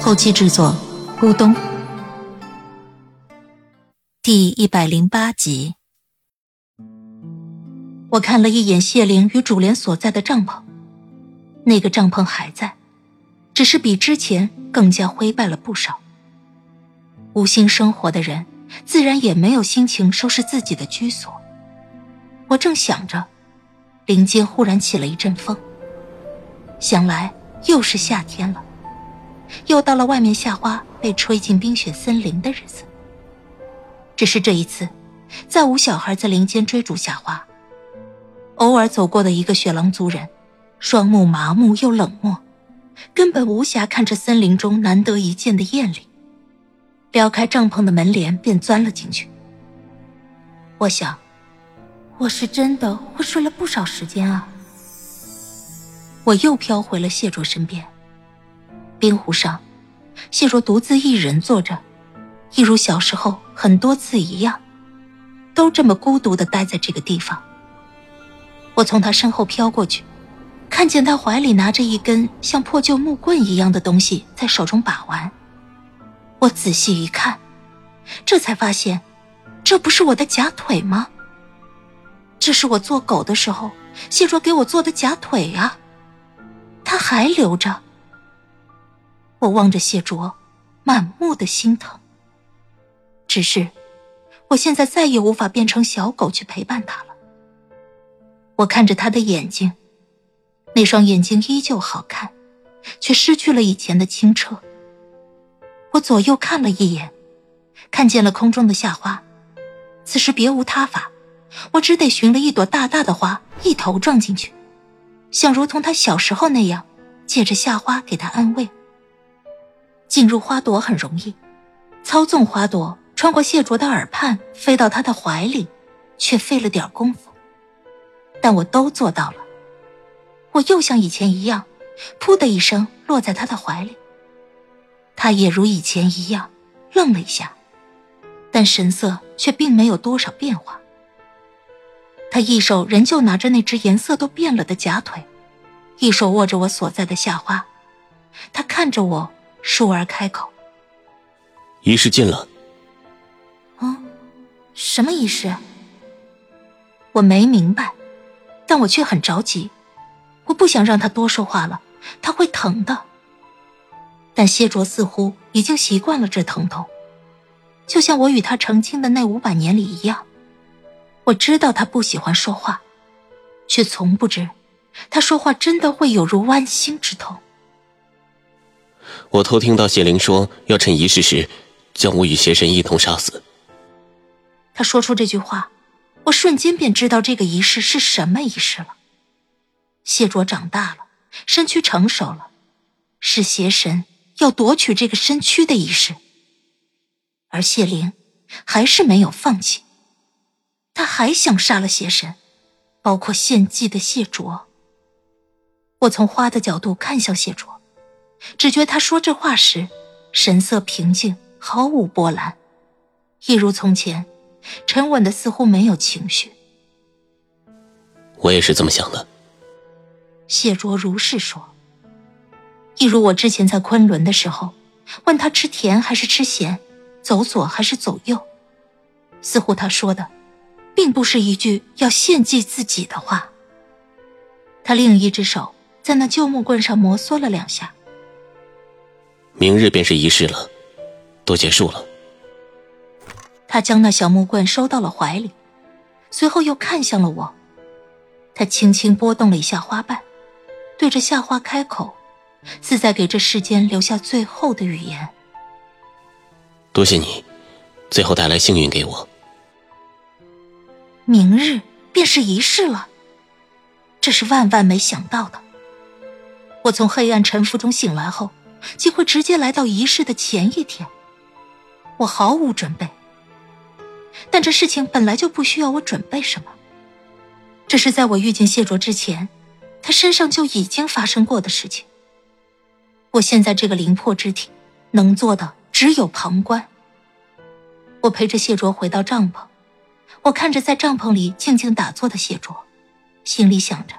后期制作：咕咚。第一百零八集，我看了一眼谢灵与主莲所在的帐篷，那个帐篷还在，只是比之前更加灰败了不少。无心生活的人，自然也没有心情收拾自己的居所。我正想着，林间忽然起了一阵风，想来又是夏天了，又到了外面夏花被吹进冰雪森林的日子。只是这一次，再无小孩在林间追逐夏花。偶尔走过的一个雪狼族人，双目麻木又冷漠，根本无暇看这森林中难得一见的艳丽。撩开帐篷的门帘，便钻了进去。我想，我是真的会睡了不少时间啊。我又飘回了谢卓身边，冰湖上，谢若独自一人坐着。一如小时候很多次一样，都这么孤独的待在这个地方。我从他身后飘过去，看见他怀里拿着一根像破旧木棍一样的东西在手中把玩。我仔细一看，这才发现，这不是我的假腿吗？这是我做狗的时候谢卓给我做的假腿啊，他还留着。我望着谢卓，满目的心疼。只是，我现在再也无法变成小狗去陪伴他了。我看着他的眼睛，那双眼睛依旧好看，却失去了以前的清澈。我左右看了一眼，看见了空中的夏花。此时别无他法，我只得寻了一朵大大的花，一头撞进去，想如同他小时候那样，借着夏花给他安慰。进入花朵很容易，操纵花朵。穿过谢卓的耳畔，飞到他的怀里，却费了点功夫。但我都做到了。我又像以前一样，噗的一声落在他的怀里。他也如以前一样，愣了一下，但神色却并没有多少变化。他一手仍旧拿着那只颜色都变了的假腿，一手握着我所在的夏花。他看着我，倏儿开口：“仪式尽了。”什么仪式？我没明白，但我却很着急。我不想让他多说话了，他会疼的。但谢卓似乎已经习惯了这疼痛，就像我与他成亲的那五百年里一样。我知道他不喜欢说话，却从不知他说话真的会有如剜心之痛。我偷听到谢灵说，要趁仪式时将我与邪神一同杀死。他说出这句话，我瞬间便知道这个仪式是什么仪式了。谢卓长大了，身躯成熟了，是邪神要夺取这个身躯的仪式。而谢灵还是没有放弃，他还想杀了邪神，包括献祭的谢卓。我从花的角度看向谢卓，只觉他说这话时，神色平静，毫无波澜，一如从前。沉稳的，似乎没有情绪。我也是这么想的。谢卓如是说。一如我之前在昆仑的时候，问他吃甜还是吃咸，走左还是走右，似乎他说的，并不是一句要献祭自己的话。他另一只手在那旧木棍上摩挲了两下。明日便是仪式了，都结束了。他将那小木棍收到了怀里，随后又看向了我。他轻轻拨动了一下花瓣，对着夏花开口，似在给这世间留下最后的语言。多谢你，最后带来幸运给我。明日便是仪式了，这是万万没想到的。我从黑暗沉浮中醒来后，竟会直接来到仪式的前一天。我毫无准备，但这事情本来就不需要我准备什么。这是在我遇见谢卓之前，他身上就已经发生过的事情。我现在这个灵魄之体，能做的只有旁观。我陪着谢卓回到帐篷，我看着在帐篷里静静打坐的谢卓，心里想着：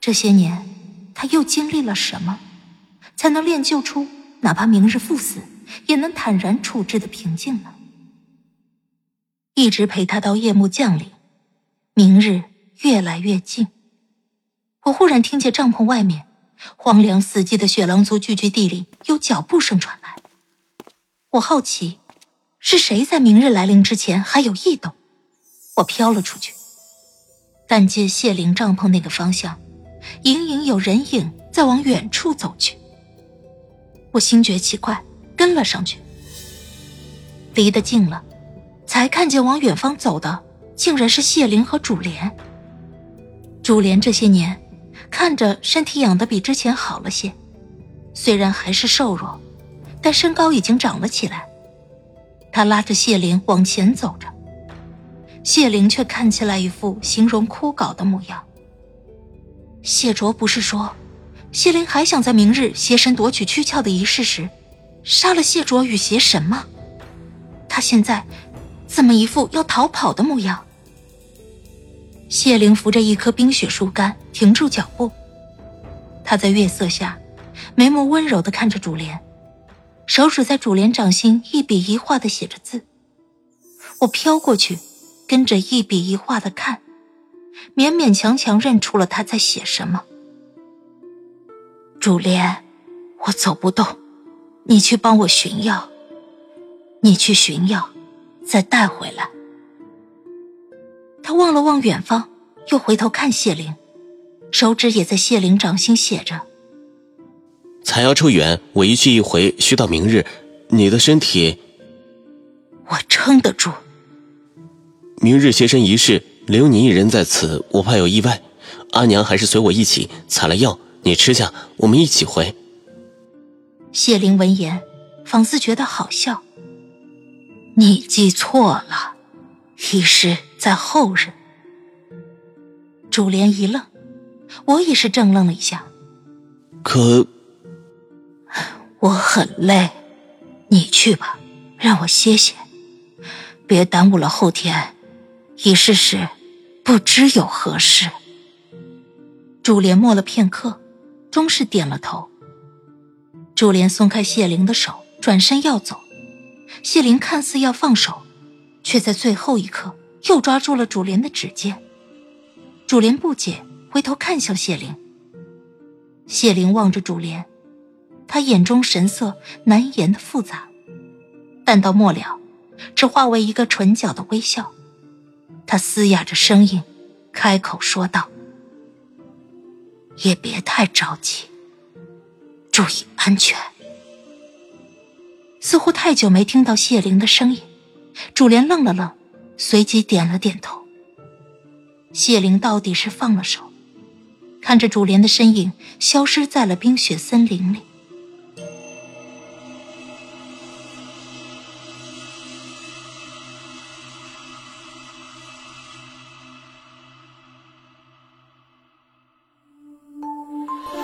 这些年他又经历了什么，才能练就出哪怕明日赴死也能坦然处置的平静呢？一直陪他到夜幕降临，明日越来越近，我忽然听见帐篷外面荒凉死寂的雪狼族聚居地里有脚步声传来，我好奇。是谁在明日来临之前还有异动？我飘了出去，但见谢灵帐篷那个方向，隐隐有人影在往远处走去。我心觉奇怪，跟了上去。离得近了，才看见往远方走的竟然是谢灵和主莲。主莲这些年看着身体养得比之前好了些，虽然还是瘦弱，但身高已经长了起来。他拉着谢灵往前走着，谢灵却看起来一副形容枯槁的模样。谢卓不是说，谢灵还想在明日邪神夺取躯壳的仪式时，杀了谢卓与邪神吗？他现在怎么一副要逃跑的模样？谢灵扶着一棵冰雪树干停住脚步，他在月色下，眉目温柔的看着主莲。手指在主帘掌心一笔一画的写着字，我飘过去，跟着一笔一画的看，勉勉强强认出了他在写什么。主莲，我走不动，你去帮我寻药。你去寻药，再带回来。他望了望远方，又回头看谢灵，手指也在谢灵掌心写着。采药处远，我一去一回需到明日。你的身体，我撑得住。明日邪神仪式，留你一人在此，我怕有意外。阿娘还是随我一起采了药，你吃下，我们一起回。谢灵闻言，仿似觉得好笑。你记错了，仪式在后日。主莲一愣，我也是怔愣了一下。可。我很累，你去吧，让我歇歇，别耽误了后天仪式时不知有何事。主莲默了片刻，终是点了头。主莲松开谢灵的手，转身要走，谢灵看似要放手，却在最后一刻又抓住了主莲的指尖。主莲不解，回头看向谢灵。谢灵望着主莲。他眼中神色难言的复杂，但到末了，只化为一个唇角的微笑。他嘶哑着声音，开口说道：“也别太着急，注意安全。”似乎太久没听到谢玲的声音，主莲愣了愣，随即点了点头。谢玲到底是放了手，看着主莲的身影消失在了冰雪森林里。